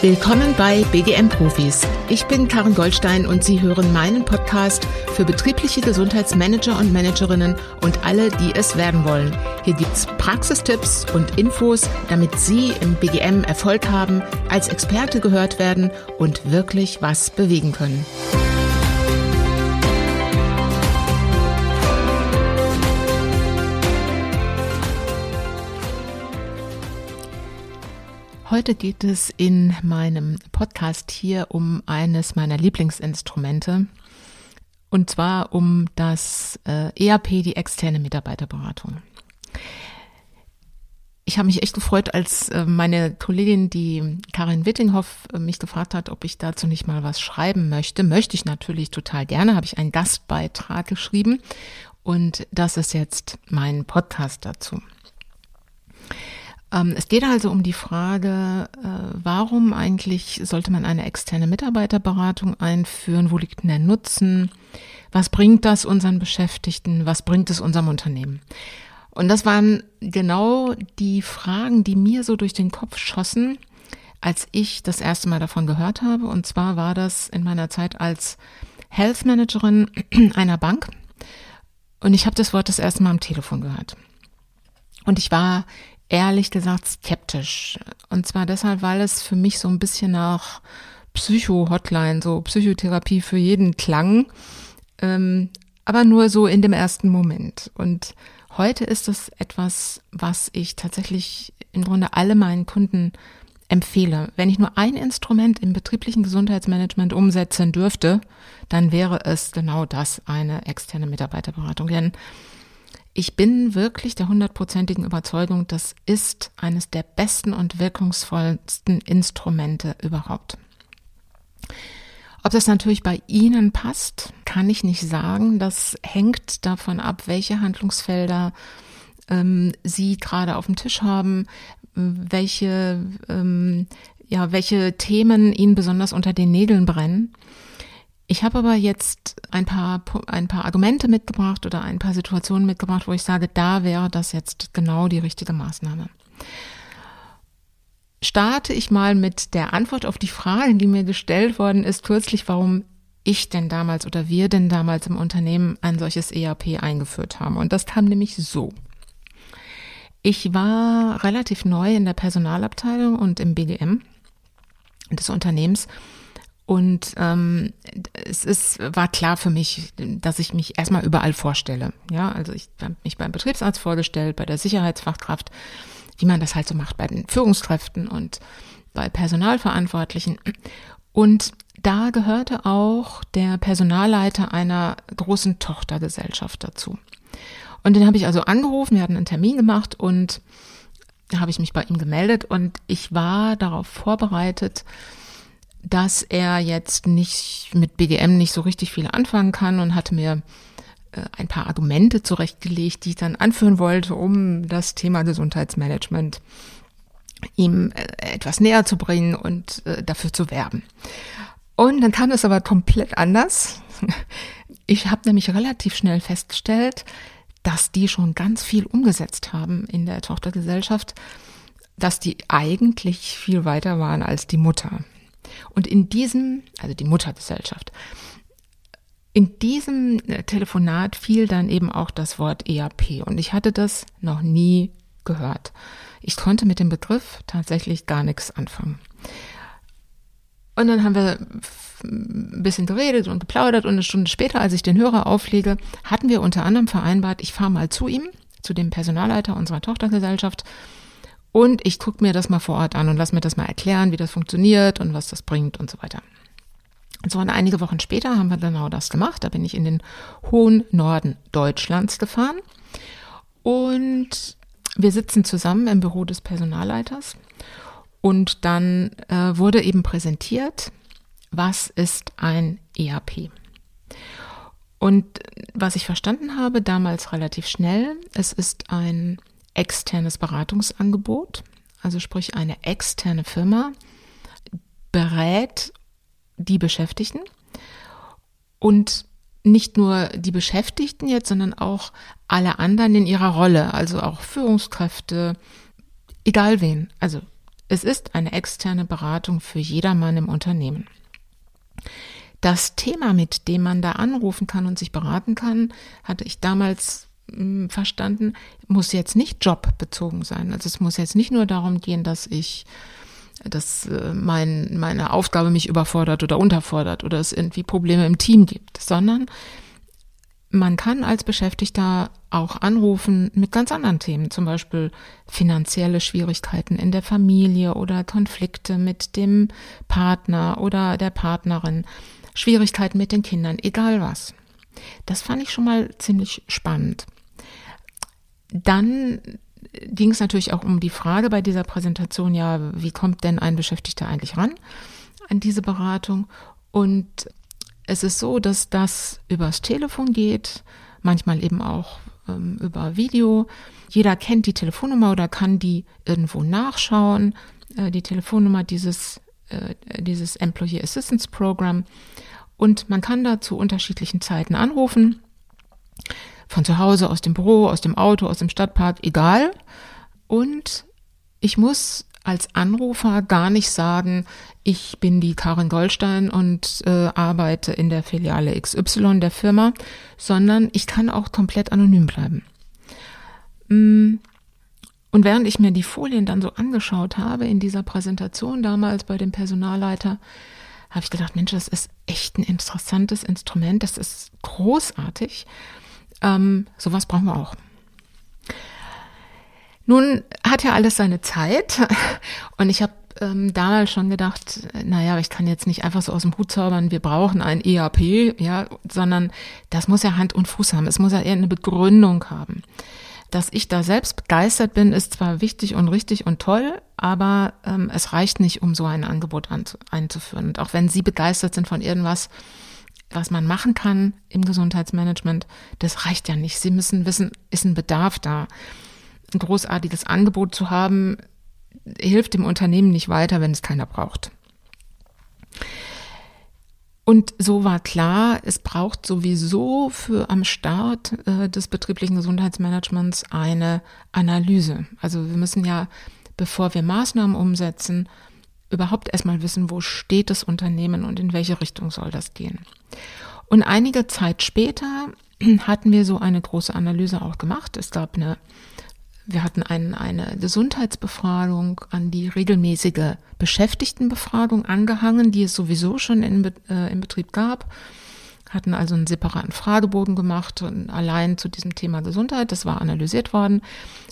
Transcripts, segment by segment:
Willkommen bei BGM Profis. Ich bin Karin Goldstein und Sie hören meinen Podcast für betriebliche Gesundheitsmanager und Managerinnen und alle, die es werden wollen. Hier gibt's Praxistipps und Infos, damit Sie im BGM Erfolg haben, als Experte gehört werden und wirklich was bewegen können. Heute geht es in meinem Podcast hier um eines meiner Lieblingsinstrumente und zwar um das äh, ERP, die externe Mitarbeiterberatung. Ich habe mich echt gefreut, als äh, meine Kollegin, die Karin Wittinghoff, äh, mich gefragt hat, ob ich dazu nicht mal was schreiben möchte. Möchte ich natürlich total gerne, habe ich einen Gastbeitrag geschrieben und das ist jetzt mein Podcast dazu. Ähm, es geht also um die Frage, äh, warum eigentlich sollte man eine externe Mitarbeiterberatung einführen? Wo liegt denn der Nutzen? Was bringt das unseren Beschäftigten? Was bringt es unserem Unternehmen? Und das waren genau die Fragen, die mir so durch den Kopf schossen, als ich das erste Mal davon gehört habe. Und zwar war das in meiner Zeit als Health Managerin einer Bank. Und ich habe das Wort das erste Mal am Telefon gehört. Und ich war ehrlich gesagt skeptisch. Und zwar deshalb, weil es für mich so ein bisschen nach Psycho-Hotline, so Psychotherapie für jeden klang, ähm, aber nur so in dem ersten Moment. Und heute ist es etwas, was ich tatsächlich im Grunde alle meinen Kunden empfehle. Wenn ich nur ein Instrument im betrieblichen Gesundheitsmanagement umsetzen dürfte, dann wäre es genau das, eine externe Mitarbeiterberatung. Denn ich bin wirklich der hundertprozentigen Überzeugung, das ist eines der besten und wirkungsvollsten Instrumente überhaupt. Ob das natürlich bei Ihnen passt, kann ich nicht sagen. Das hängt davon ab, welche Handlungsfelder ähm, Sie gerade auf dem Tisch haben, welche, ähm, ja, welche Themen Ihnen besonders unter den Nägeln brennen. Ich habe aber jetzt ein paar, ein paar Argumente mitgebracht oder ein paar Situationen mitgebracht, wo ich sage, da wäre das jetzt genau die richtige Maßnahme. Starte ich mal mit der Antwort auf die Frage, die mir gestellt worden ist kürzlich, warum ich denn damals oder wir denn damals im Unternehmen ein solches ERP eingeführt haben. Und das kam nämlich so. Ich war relativ neu in der Personalabteilung und im BGM des Unternehmens und ähm, es ist, war klar für mich, dass ich mich erstmal überall vorstelle. Ja, also ich habe mich beim Betriebsarzt vorgestellt, bei der Sicherheitsfachkraft, wie man das halt so macht bei den Führungskräften und bei Personalverantwortlichen. Und da gehörte auch der Personalleiter einer großen Tochtergesellschaft dazu. Und den habe ich also angerufen, wir hatten einen Termin gemacht und da habe ich mich bei ihm gemeldet und ich war darauf vorbereitet, dass er jetzt nicht mit BGM nicht so richtig viel anfangen kann und hatte mir äh, ein paar Argumente zurechtgelegt, die ich dann anführen wollte, um das Thema Gesundheitsmanagement ihm äh, etwas näher zu bringen und äh, dafür zu werben. Und dann kam es aber komplett anders. Ich habe nämlich relativ schnell festgestellt, dass die schon ganz viel umgesetzt haben in der Tochtergesellschaft, dass die eigentlich viel weiter waren als die Mutter. Und in diesem, also die Muttergesellschaft, in diesem äh, Telefonat fiel dann eben auch das Wort ERP und ich hatte das noch nie gehört. Ich konnte mit dem Begriff tatsächlich gar nichts anfangen. Und dann haben wir ein bisschen geredet und geplaudert und eine Stunde später, als ich den Hörer auflege, hatten wir unter anderem vereinbart, ich fahre mal zu ihm, zu dem Personalleiter unserer Tochtergesellschaft und ich gucke mir das mal vor Ort an und lass mir das mal erklären, wie das funktioniert und was das bringt und so weiter. Und so und einige Wochen später haben wir genau das gemacht. Da bin ich in den hohen Norden Deutschlands gefahren und wir sitzen zusammen im Büro des Personalleiters und dann äh, wurde eben präsentiert, was ist ein ERP. Und was ich verstanden habe, damals relativ schnell, es ist ein externes Beratungsangebot, also sprich eine externe Firma berät die Beschäftigten und nicht nur die Beschäftigten jetzt, sondern auch alle anderen in ihrer Rolle, also auch Führungskräfte, egal wen. Also Es ist eine externe Beratung für jedermann im Unternehmen. Das Thema, mit dem man da anrufen kann und sich beraten kann, hatte ich damals verstanden, muss jetzt nicht jobbezogen sein. Also es muss jetzt nicht nur darum gehen, dass ich dass äh, mein, meine Aufgabe mich überfordert oder unterfordert oder es irgendwie Probleme im Team gibt, sondern man kann als Beschäftigter auch anrufen mit ganz anderen Themen, zum Beispiel finanzielle Schwierigkeiten in der Familie oder Konflikte mit dem Partner oder der Partnerin, Schwierigkeiten mit den Kindern, egal was. Das fand ich schon mal ziemlich spannend. Dann ging es natürlich auch um die Frage bei dieser Präsentation, ja, wie kommt denn ein Beschäftigter eigentlich ran an diese Beratung? Und es ist so, dass das übers Telefon geht, manchmal eben auch ähm, über Video. Jeder kennt die Telefonnummer oder kann die irgendwo nachschauen. Äh, die Telefonnummer dieses, äh, dieses Employee Assistance Program. Und man kann da zu unterschiedlichen Zeiten anrufen. Von zu Hause, aus dem Büro, aus dem Auto, aus dem Stadtpark, egal. Und ich muss als Anrufer gar nicht sagen, ich bin die Karin Goldstein und äh, arbeite in der Filiale XY der Firma, sondern ich kann auch komplett anonym bleiben. Mm. Und während ich mir die Folien dann so angeschaut habe in dieser Präsentation damals bei dem Personalleiter, habe ich gedacht, Mensch, das ist echt ein interessantes Instrument, das ist großartig. Ähm, sowas brauchen wir auch. Nun hat ja alles seine Zeit und ich habe ähm, damals schon gedacht, naja, ich kann jetzt nicht einfach so aus dem Hut zaubern, wir brauchen ein ERP, ja, sondern das muss ja Hand und Fuß haben. Es muss ja eher eine Begründung haben. Dass ich da selbst begeistert bin, ist zwar wichtig und richtig und toll, aber ähm, es reicht nicht, um so ein Angebot einzuführen. Und auch wenn Sie begeistert sind von irgendwas, was man machen kann im Gesundheitsmanagement, das reicht ja nicht. Sie müssen wissen, ist ein Bedarf da. Ein großartiges Angebot zu haben, hilft dem Unternehmen nicht weiter, wenn es keiner braucht. Und so war klar, es braucht sowieso für am Start äh, des betrieblichen Gesundheitsmanagements eine Analyse. Also wir müssen ja, bevor wir Maßnahmen umsetzen, überhaupt erstmal wissen, wo steht das Unternehmen und in welche Richtung soll das gehen. Und einige Zeit später hatten wir so eine große Analyse auch gemacht. Es gab eine wir hatten ein, eine Gesundheitsbefragung an die regelmäßige Beschäftigtenbefragung angehangen, die es sowieso schon in, äh, im Betrieb gab. Hatten also einen separaten Fragebogen gemacht und allein zu diesem Thema Gesundheit. Das war analysiert worden.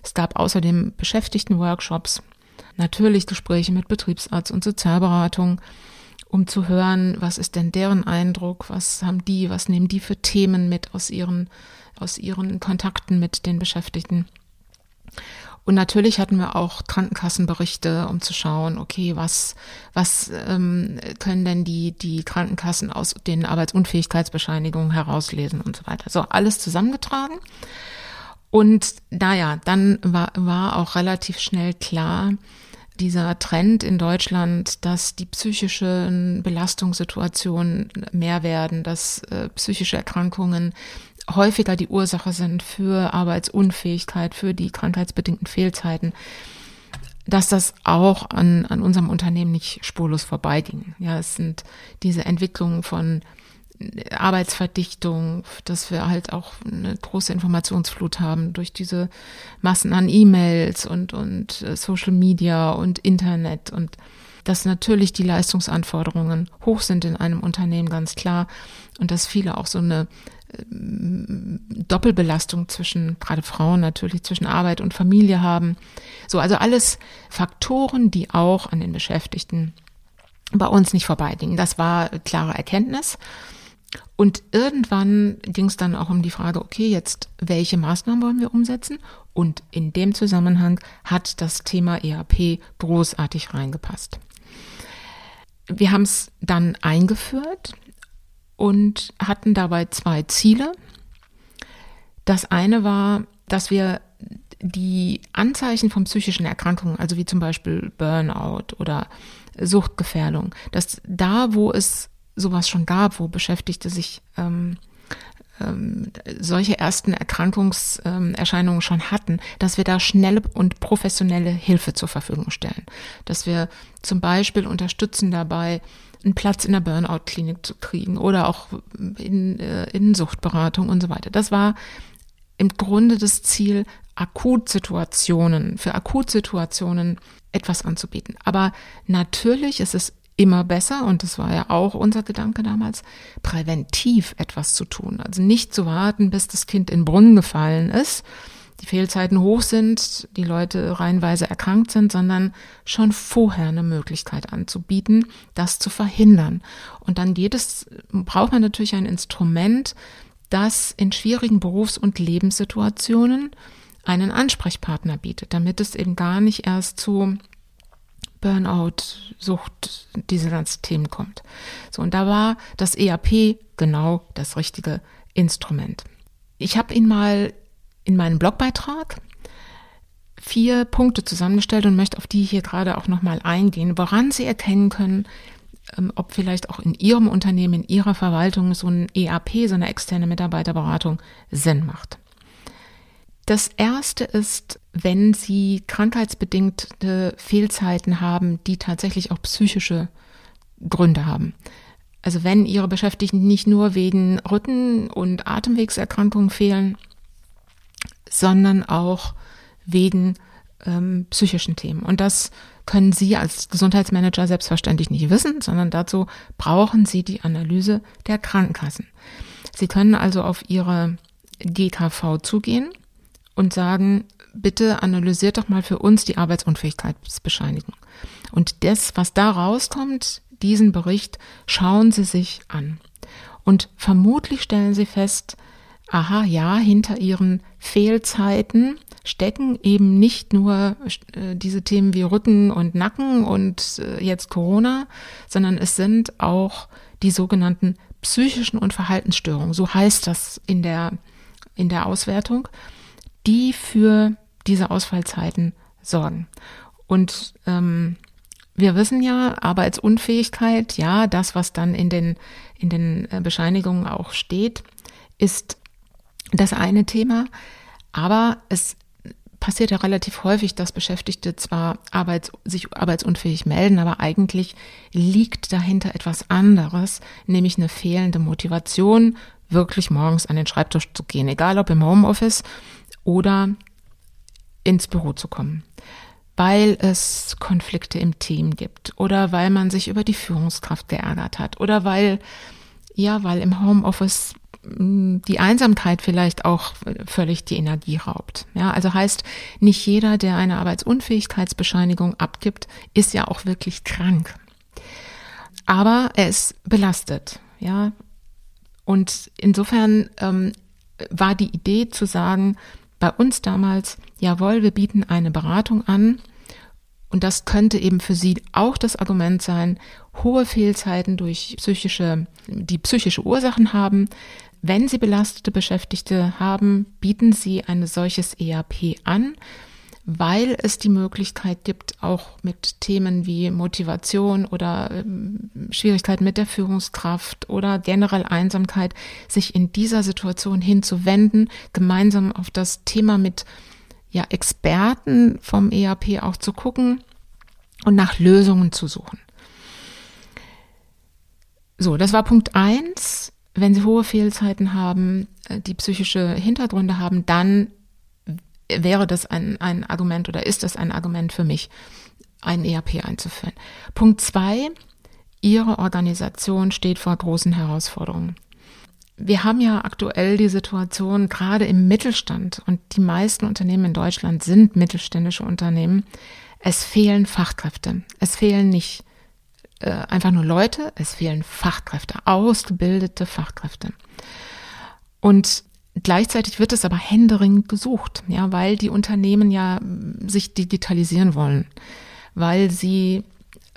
Es gab außerdem Beschäftigtenworkshops, natürlich Gespräche mit Betriebsarzt und Sozialberatung, um zu hören, was ist denn deren Eindruck, was haben die, was nehmen die für Themen mit aus ihren, aus ihren Kontakten mit den Beschäftigten. Und natürlich hatten wir auch Krankenkassenberichte, um zu schauen, okay, was, was ähm, können denn die, die Krankenkassen aus den Arbeitsunfähigkeitsbescheinigungen herauslesen und so weiter. So, alles zusammengetragen. Und naja, dann war, war auch relativ schnell klar, dieser Trend in Deutschland, dass die psychischen Belastungssituationen mehr werden, dass äh, psychische Erkrankungen häufiger die Ursache sind für Arbeitsunfähigkeit, für die krankheitsbedingten Fehlzeiten, dass das auch an, an unserem Unternehmen nicht spurlos vorbeiging. Ja, es sind diese Entwicklungen von Arbeitsverdichtung, dass wir halt auch eine große Informationsflut haben durch diese Massen an E-Mails und, und äh, Social Media und Internet und dass natürlich die Leistungsanforderungen hoch sind in einem Unternehmen, ganz klar. Und dass viele auch so eine Doppelbelastung zwischen, gerade Frauen natürlich, zwischen Arbeit und Familie haben. So, also alles Faktoren, die auch an den Beschäftigten bei uns nicht vorbeigingen. Das war klare Erkenntnis. Und irgendwann ging es dann auch um die Frage, okay, jetzt welche Maßnahmen wollen wir umsetzen? Und in dem Zusammenhang hat das Thema ERP großartig reingepasst. Wir haben es dann eingeführt und hatten dabei zwei Ziele. Das eine war, dass wir die Anzeichen von psychischen Erkrankungen, also wie zum Beispiel Burnout oder Suchtgefährdung, dass da, wo es sowas schon gab, wo Beschäftigte sich ähm, ähm, solche ersten Erkrankungserscheinungen schon hatten, dass wir da schnelle und professionelle Hilfe zur Verfügung stellen. Dass wir zum Beispiel unterstützen dabei, einen Platz in der Burnout-Klinik zu kriegen oder auch in, äh, in Suchtberatung und so weiter. Das war im Grunde das Ziel, Akutsituationen, für Akutsituationen etwas anzubieten. Aber natürlich ist es immer besser, und das war ja auch unser Gedanke damals, präventiv etwas zu tun. Also nicht zu warten, bis das Kind in Brunnen gefallen ist, die Fehlzeiten hoch sind, die Leute reihenweise erkrankt sind, sondern schon vorher eine Möglichkeit anzubieten, das zu verhindern. Und dann jedes, braucht man natürlich ein Instrument, das in schwierigen Berufs- und Lebenssituationen einen Ansprechpartner bietet, damit es eben gar nicht erst zu Burnout, Sucht, diese ganzen Themen kommt. So, und da war das ERP genau das richtige Instrument. Ich habe ihn mal in meinem Blogbeitrag vier Punkte zusammengestellt und möchte auf die hier gerade auch nochmal eingehen, woran Sie erkennen können, ähm, ob vielleicht auch in Ihrem Unternehmen, in Ihrer Verwaltung so ein ERP, so eine externe Mitarbeiterberatung Sinn macht. Das erste ist, wenn Sie krankheitsbedingte Fehlzeiten haben, die tatsächlich auch psychische Gründe haben. Also wenn Ihre Beschäftigten nicht nur wegen Rücken- und Atemwegserkrankungen fehlen, sondern auch wegen ähm, psychischen Themen. Und das können Sie als Gesundheitsmanager selbstverständlich nicht wissen, sondern dazu brauchen Sie die Analyse der Krankenkassen. Sie können also auf Ihre GKV zugehen und sagen, bitte analysiert doch mal für uns die Arbeitsunfähigkeitsbescheinigung. Und das, was da rauskommt, diesen Bericht, schauen Sie sich an. Und vermutlich stellen Sie fest, aha, ja, hinter Ihren Fehlzeiten stecken eben nicht nur äh, diese Themen wie Rücken und Nacken und äh, jetzt Corona, sondern es sind auch die sogenannten psychischen und Verhaltensstörungen. So heißt das in der, in der Auswertung die für diese Ausfallzeiten sorgen. Und ähm, wir wissen ja, Arbeitsunfähigkeit, ja, das, was dann in den, in den äh, Bescheinigungen auch steht, ist das eine Thema. Aber es passiert ja relativ häufig, dass Beschäftigte zwar arbeits, sich arbeitsunfähig melden, aber eigentlich liegt dahinter etwas anderes, nämlich eine fehlende Motivation, wirklich morgens an den Schreibtisch zu gehen, egal ob im Homeoffice oder ins Büro zu kommen, weil es Konflikte im Team gibt oder weil man sich über die Führungskraft geärgert hat oder weil, ja, weil im Homeoffice hm, die Einsamkeit vielleicht auch völlig die Energie raubt. Ja, also heißt, nicht jeder, der eine Arbeitsunfähigkeitsbescheinigung abgibt, ist ja auch wirklich krank. Aber er ist belastet. Ja, und insofern ähm, war die Idee zu sagen, bei uns damals, jawohl, wir bieten eine Beratung an. Und das könnte eben für Sie auch das Argument sein, hohe Fehlzeiten durch psychische, die psychische Ursachen haben. Wenn Sie belastete Beschäftigte haben, bieten Sie ein solches ERP an weil es die Möglichkeit gibt, auch mit Themen wie Motivation oder ähm, Schwierigkeiten mit der Führungskraft oder generell Einsamkeit, sich in dieser Situation hinzuwenden, gemeinsam auf das Thema mit ja, Experten vom ERP auch zu gucken und nach Lösungen zu suchen. So, das war Punkt eins. Wenn Sie hohe Fehlzeiten haben, äh, die psychische Hintergründe haben, dann wäre das ein, ein Argument oder ist das ein Argument für mich, ein ERP einzuführen. Punkt zwei, Ihre Organisation steht vor großen Herausforderungen. Wir haben ja aktuell die Situation, gerade im Mittelstand, und die meisten Unternehmen in Deutschland sind mittelständische Unternehmen, es fehlen Fachkräfte. Es fehlen nicht äh, einfach nur Leute, es fehlen Fachkräfte, ausgebildete Fachkräfte. Und Gleichzeitig wird es aber händeringend gesucht, ja, weil die Unternehmen ja mm, sich digitalisieren wollen, weil sie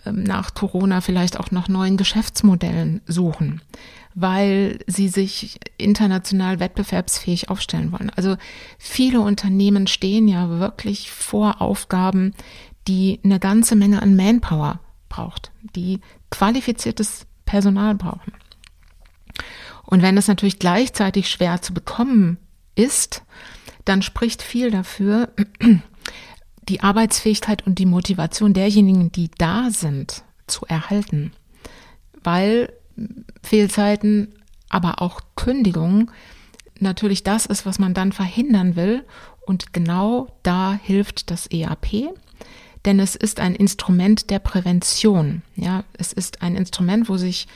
ähm, nach Corona vielleicht auch nach neuen Geschäftsmodellen suchen, weil sie sich international wettbewerbsfähig aufstellen wollen. Also viele Unternehmen stehen ja wirklich vor Aufgaben, die eine ganze Menge an Manpower braucht, die qualifiziertes Personal brauchen. Und wenn es natürlich gleichzeitig schwer zu bekommen ist, dann spricht viel dafür, die Arbeitsfähigkeit und die Motivation derjenigen, die da sind, zu erhalten. Weil Fehlzeiten, aber auch Kündigungen natürlich das ist, was man dann verhindern will. Und genau da hilft das EAP, denn es ist ein Instrument der Prävention. Ja, es ist ein Instrument, wo sich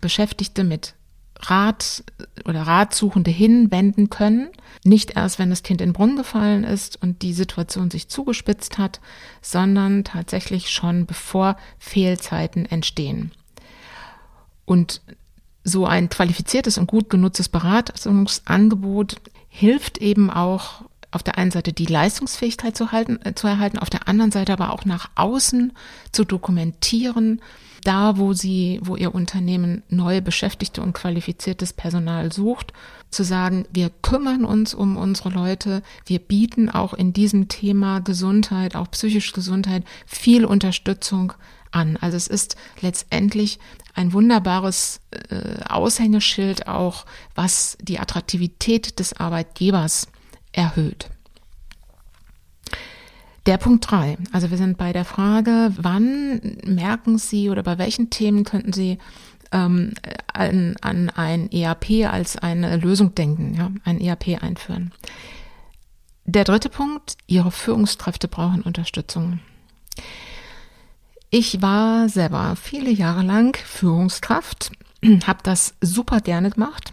Beschäftigte mit Rat oder Ratsuchende hinwenden können. Nicht erst, wenn das Kind in den Brunnen gefallen ist und die Situation sich zugespitzt hat, sondern tatsächlich schon bevor Fehlzeiten entstehen. Und so ein qualifiziertes und gut genutztes Beratungsangebot hilft eben auch auf der einen Seite die Leistungsfähigkeit zu, halten, äh, zu erhalten, auf der anderen Seite aber auch nach außen zu dokumentieren, da wo sie, wo ihr Unternehmen neue Beschäftigte und qualifiziertes Personal sucht, zu sagen, wir kümmern uns um unsere Leute, wir bieten auch in diesem Thema Gesundheit, auch psychische Gesundheit, viel Unterstützung an. Also es ist letztendlich ein wunderbares äh, Aushängeschild auch, was die Attraktivität des Arbeitgebers erhöht. Der Punkt drei. Also wir sind bei der Frage, wann merken Sie oder bei welchen Themen könnten Sie ähm, an, an ein ERP als eine Lösung denken, ja, ein ERP einführen. Der dritte Punkt, Ihre Führungskräfte brauchen Unterstützung. Ich war selber viele Jahre lang Führungskraft, habe das super gerne gemacht,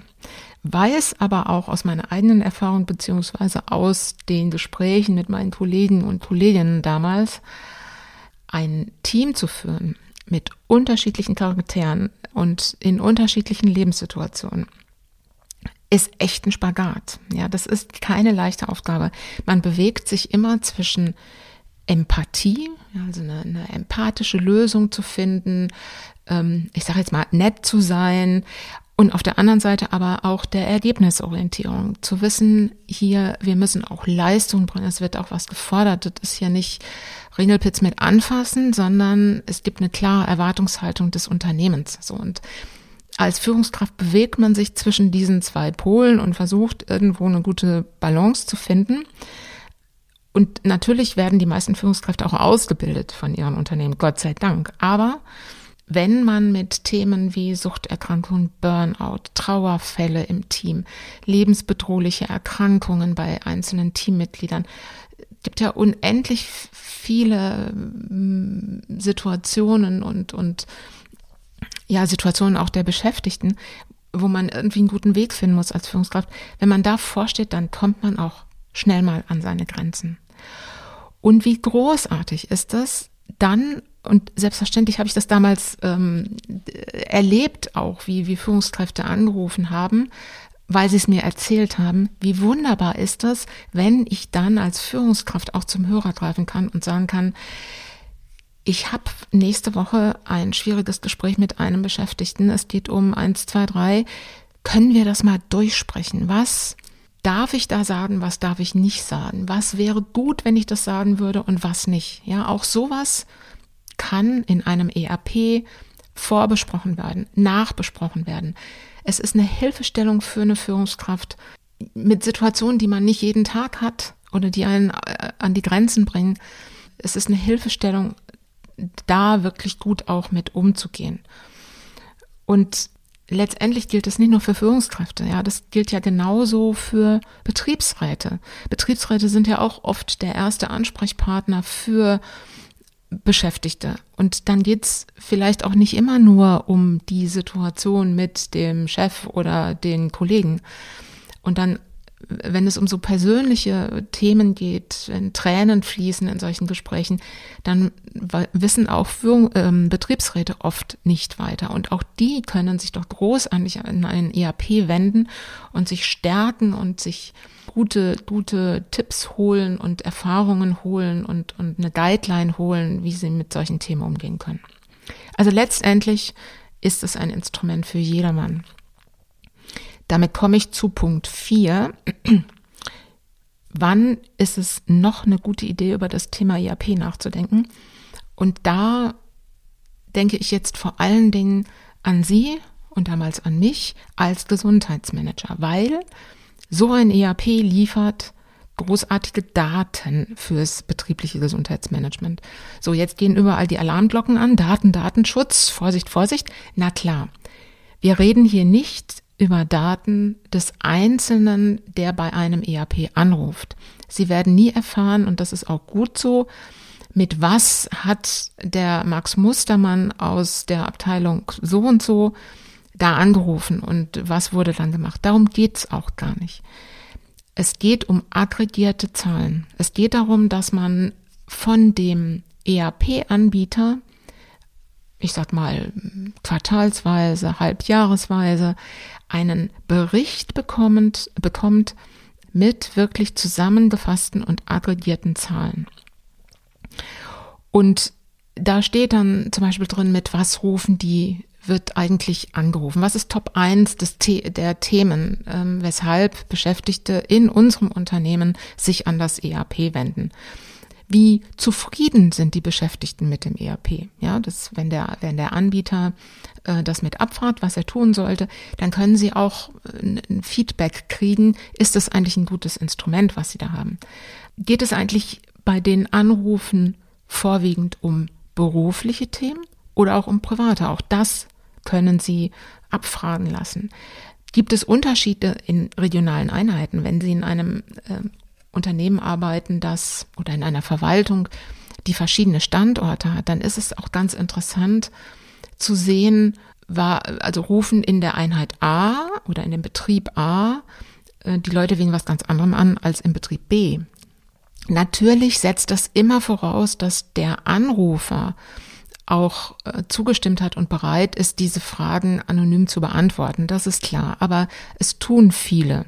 weiß aber auch aus meiner eigenen Erfahrung beziehungsweise aus den Gesprächen mit meinen Kollegen und Kolleginnen damals, ein Team zu führen mit unterschiedlichen Charakteren und in unterschiedlichen Lebenssituationen ist echt ein Spagat. Ja, das ist keine leichte Aufgabe. Man bewegt sich immer zwischen Empathie, also eine, eine empathische Lösung zu finden, ähm, ich sage jetzt mal nett zu sein und auf der anderen Seite aber auch der Ergebnisorientierung. Zu wissen, hier, wir müssen auch Leistung bringen. Es wird auch was gefordert. Das ist ja nicht Ringelpitz mit anfassen, sondern es gibt eine klare Erwartungshaltung des Unternehmens. So und als Führungskraft bewegt man sich zwischen diesen zwei Polen und versucht irgendwo eine gute Balance zu finden. Und natürlich werden die meisten Führungskräfte auch ausgebildet von ihren Unternehmen, Gott sei Dank. Aber wenn man mit Themen wie Suchterkrankungen, Burnout, Trauerfälle im Team, lebensbedrohliche Erkrankungen bei einzelnen Teammitgliedern, gibt ja unendlich viele mm, Situationen und, und ja, Situationen auch der Beschäftigten, wo man irgendwie einen guten Weg finden muss als Führungskraft. Wenn man da vorsteht, dann kommt man auch schnell mal an seine Grenzen. Und wie großartig ist das, dann und selbstverständlich habe ich das damals ähm, erlebt, auch wie, wie Führungskräfte angerufen haben, weil sie es mir erzählt haben. Wie wunderbar ist das, wenn ich dann als Führungskraft auch zum Hörer greifen kann und sagen kann, ich habe nächste Woche ein schwieriges Gespräch mit einem Beschäftigten. Es geht um eins, zwei, drei. Können wir das mal durchsprechen? Was darf ich da sagen? Was darf ich nicht sagen? Was wäre gut, wenn ich das sagen würde und was nicht? Ja, auch sowas kann in einem ERP vorbesprochen werden, nachbesprochen werden. Es ist eine Hilfestellung für eine Führungskraft mit Situationen, die man nicht jeden Tag hat oder die einen äh, an die Grenzen bringen. Es ist eine Hilfestellung, da wirklich gut auch mit umzugehen. Und letztendlich gilt es nicht nur für Führungskräfte, ja, das gilt ja genauso für Betriebsräte. Betriebsräte sind ja auch oft der erste Ansprechpartner für Beschäftigte. Und dann geht's vielleicht auch nicht immer nur um die Situation mit dem Chef oder den Kollegen. Und dann, wenn es um so persönliche Themen geht, wenn Tränen fließen in solchen Gesprächen, dann wissen auch Führung, ähm, Betriebsräte oft nicht weiter. Und auch die können sich doch großartig an einen ERP wenden und sich stärken und sich gute, gute Tipps holen und Erfahrungen holen und, und eine Guideline holen, wie sie mit solchen Themen umgehen können. Also letztendlich ist es ein Instrument für jedermann. Damit komme ich zu Punkt 4. Wann ist es noch eine gute Idee, über das Thema IAP nachzudenken? Und da denke ich jetzt vor allen Dingen an Sie und damals an mich als Gesundheitsmanager, weil so ein ERP liefert großartige Daten fürs betriebliche Gesundheitsmanagement. So, jetzt gehen überall die Alarmglocken an. Daten, Datenschutz, Vorsicht, Vorsicht. Na klar, wir reden hier nicht über Daten des Einzelnen, der bei einem ERP anruft. Sie werden nie erfahren, und das ist auch gut so, mit was hat der Max Mustermann aus der Abteilung so und so da angerufen und was wurde dann gemacht. Darum geht's auch gar nicht. Es geht um aggregierte Zahlen. Es geht darum, dass man von dem ERP-Anbieter, ich sag mal quartalsweise, halbjahresweise, einen Bericht bekommt, bekommt mit wirklich zusammengefassten und aggregierten Zahlen. Und da steht dann zum Beispiel drin, mit was rufen die, wird eigentlich angerufen? Was ist Top 1 des der Themen, ähm, weshalb Beschäftigte in unserem Unternehmen sich an das ERP wenden? Wie zufrieden sind die Beschäftigten mit dem ERP? Ja, das, wenn der, wenn der Anbieter äh, das mit abfragt, was er tun sollte, dann können sie auch äh, ein Feedback kriegen. Ist das eigentlich ein gutes Instrument, was sie da haben? Geht es eigentlich bei den Anrufen vorwiegend um berufliche Themen oder auch um private. Auch das können Sie abfragen lassen. Gibt es Unterschiede in regionalen Einheiten, wenn Sie in einem äh, Unternehmen arbeiten, das oder in einer Verwaltung, die verschiedene Standorte hat, dann ist es auch ganz interessant zu sehen, war, also rufen in der Einheit A oder in dem Betrieb A äh, die Leute wegen was ganz anderem an als im Betrieb B. Natürlich setzt das immer voraus, dass der Anrufer auch äh, zugestimmt hat und bereit ist, diese Fragen anonym zu beantworten. Das ist klar. Aber es tun viele.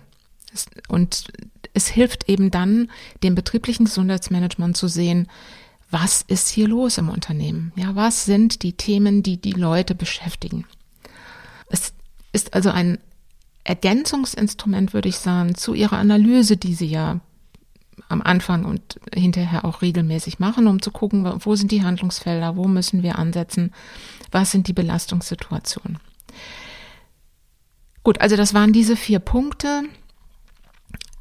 Und es hilft eben dann, dem betrieblichen Gesundheitsmanagement zu sehen, was ist hier los im Unternehmen? Ja, was sind die Themen, die die Leute beschäftigen? Es ist also ein Ergänzungsinstrument, würde ich sagen, zu ihrer Analyse, die sie ja am Anfang und hinterher auch regelmäßig machen, um zu gucken, wo sind die Handlungsfelder, wo müssen wir ansetzen, was sind die Belastungssituationen. Gut, also das waren diese vier Punkte.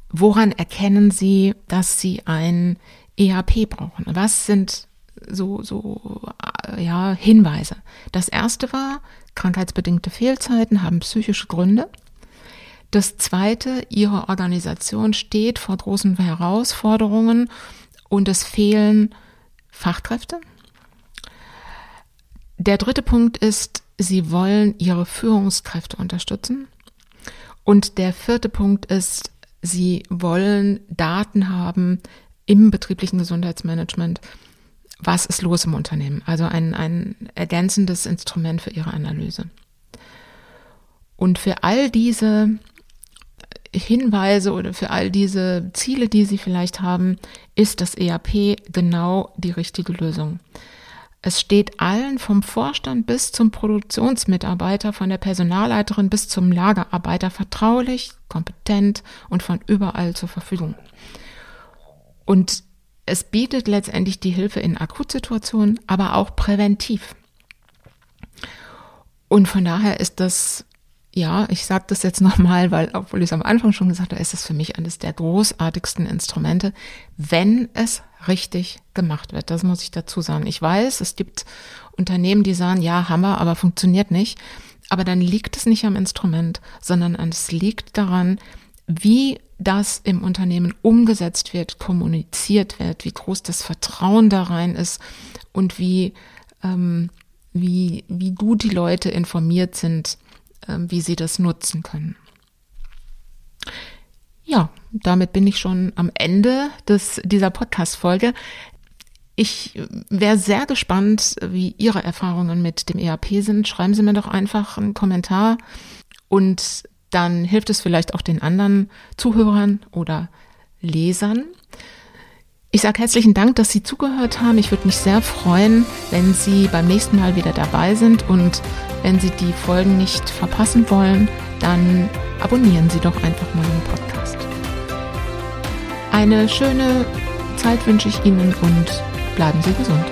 Woran erkennen Sie, dass Sie ein EHP brauchen? Was sind so, so ja, Hinweise? Das erste war, krankheitsbedingte Fehlzeiten haben psychische Gründe. Das Zweite, Ihre Organisation steht vor großen Herausforderungen und es fehlen Fachkräfte. Der dritte Punkt ist, Sie wollen Ihre Führungskräfte unterstützen. Und der vierte Punkt ist, Sie wollen Daten haben im betrieblichen Gesundheitsmanagement. Was ist los im Unternehmen? Also ein, ein ergänzendes Instrument für Ihre Analyse. Und für all diese Hinweise oder für all diese Ziele, die Sie vielleicht haben, ist das ERP genau die richtige Lösung. Es steht allen vom Vorstand bis zum Produktionsmitarbeiter, von der Personalleiterin bis zum Lagerarbeiter vertraulich, kompetent und von überall zur Verfügung. Und es bietet letztendlich die Hilfe in Akutsituationen, aber auch präventiv. Und von daher ist das ja, ich sage das jetzt nochmal, weil, obwohl ich es am Anfang schon gesagt habe, ist es für mich eines der großartigsten Instrumente, wenn es richtig gemacht wird. Das muss ich dazu sagen. Ich weiß, es gibt Unternehmen, die sagen, ja, wir, aber funktioniert nicht. Aber dann liegt es nicht am Instrument, sondern es liegt daran, wie das im Unternehmen umgesetzt wird, kommuniziert wird, wie groß das Vertrauen da rein ist und wie, ähm, wie, wie gut die Leute informiert sind ähm, wie sie das nutzen können. Damit bin ich schon am Ende des, dieser Podcast-Folge. Ich wäre sehr gespannt, wie Ihre Erfahrungen mit dem ERP sind. Schreiben Sie mir doch einfach einen Kommentar und dann hilft es vielleicht auch den anderen Zuhörern oder Lesern. Ich sage herzlichen Dank, dass Sie zugehört haben. Ich würde mich sehr freuen, wenn Sie beim nächsten Mal wieder dabei sind und wenn Sie die Folgen nicht verpassen wollen, dann abonnieren Sie doch einfach meinen Podcast. Eine schöne Zeit wünsche ich Ihnen und bleiben Sie gesund.